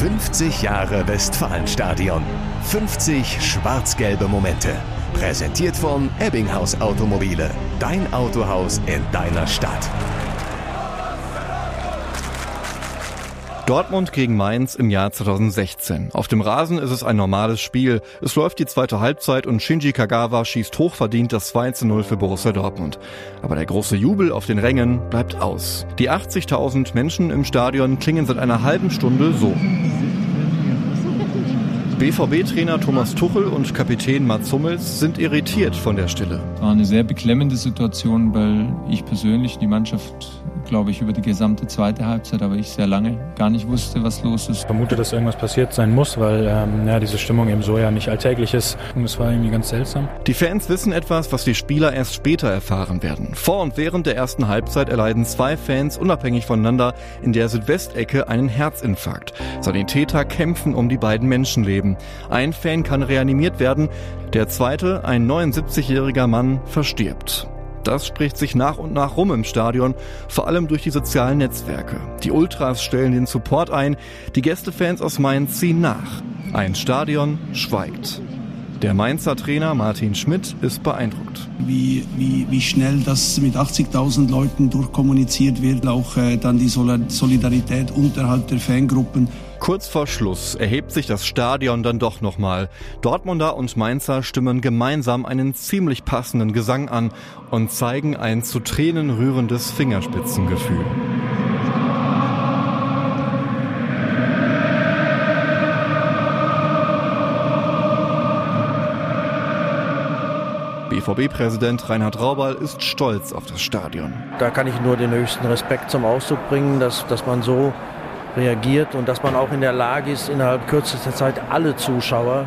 50 Jahre Westfalenstadion. 50 schwarz-gelbe Momente. Präsentiert von Ebbinghaus Automobile. Dein Autohaus in deiner Stadt. Dortmund gegen Mainz im Jahr 2016. Auf dem Rasen ist es ein normales Spiel. Es läuft die zweite Halbzeit und Shinji Kagawa schießt hochverdient das 2 zu 0 für Borussia Dortmund. Aber der große Jubel auf den Rängen bleibt aus. Die 80.000 Menschen im Stadion klingen seit einer halben Stunde so. BVB-Trainer Thomas Tuchel und Kapitän Mats Hummels sind irritiert von der Stille. War eine sehr beklemmende Situation, weil ich persönlich die Mannschaft glaube ich, über die gesamte zweite Halbzeit, aber ich sehr lange gar nicht wusste, was los ist. Ich vermute, dass irgendwas passiert sein muss, weil ähm, ja, diese Stimmung eben so ja nicht alltäglich ist. Und es war irgendwie ganz seltsam. Die Fans wissen etwas, was die Spieler erst später erfahren werden. Vor und während der ersten Halbzeit erleiden zwei Fans unabhängig voneinander in der Südwestecke einen Herzinfarkt. Sanitäter kämpfen um die beiden Menschenleben. Ein Fan kann reanimiert werden, der zweite, ein 79-jähriger Mann, verstirbt. Das spricht sich nach und nach rum im Stadion, vor allem durch die sozialen Netzwerke. Die Ultras stellen den Support ein, die Gästefans aus Mainz ziehen nach. Ein Stadion schweigt. Der Mainzer Trainer Martin Schmidt ist beeindruckt. Wie, wie, wie schnell das mit 80.000 Leuten durchkommuniziert wird, auch äh, dann die Solidarität unterhalb der Fangruppen. Kurz vor Schluss erhebt sich das Stadion dann doch nochmal. Dortmunder und Mainzer stimmen gemeinsam einen ziemlich passenden Gesang an und zeigen ein zu Tränen rührendes Fingerspitzengefühl. BVB-Präsident Reinhard Raubal ist stolz auf das Stadion. Da kann ich nur den höchsten Respekt zum Ausdruck bringen, dass, dass man so reagiert und dass man auch in der Lage ist, innerhalb kürzester Zeit alle Zuschauer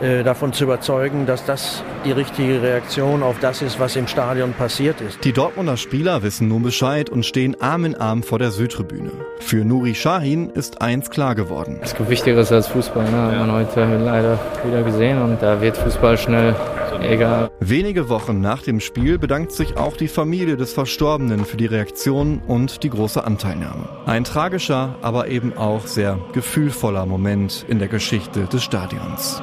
äh, davon zu überzeugen, dass das die richtige Reaktion auf das ist, was im Stadion passiert ist. Die Dortmunder Spieler wissen nun Bescheid und stehen Arm in Arm vor der Südtribüne. Für Nuri Shahin ist eins klar geworden. Es gibt Wichtigeres als Fußball, ne? hat man heute leider wieder gesehen und da wird Fußball schnell egal. Wenige Wochen nach dem Spiel bedankt sich auch die Familie des Verstorbenen für die Reaktion und die große Anteilnahme. Ein tragischer, aber eben auch sehr gefühlvoller Moment in der Geschichte des Stadions.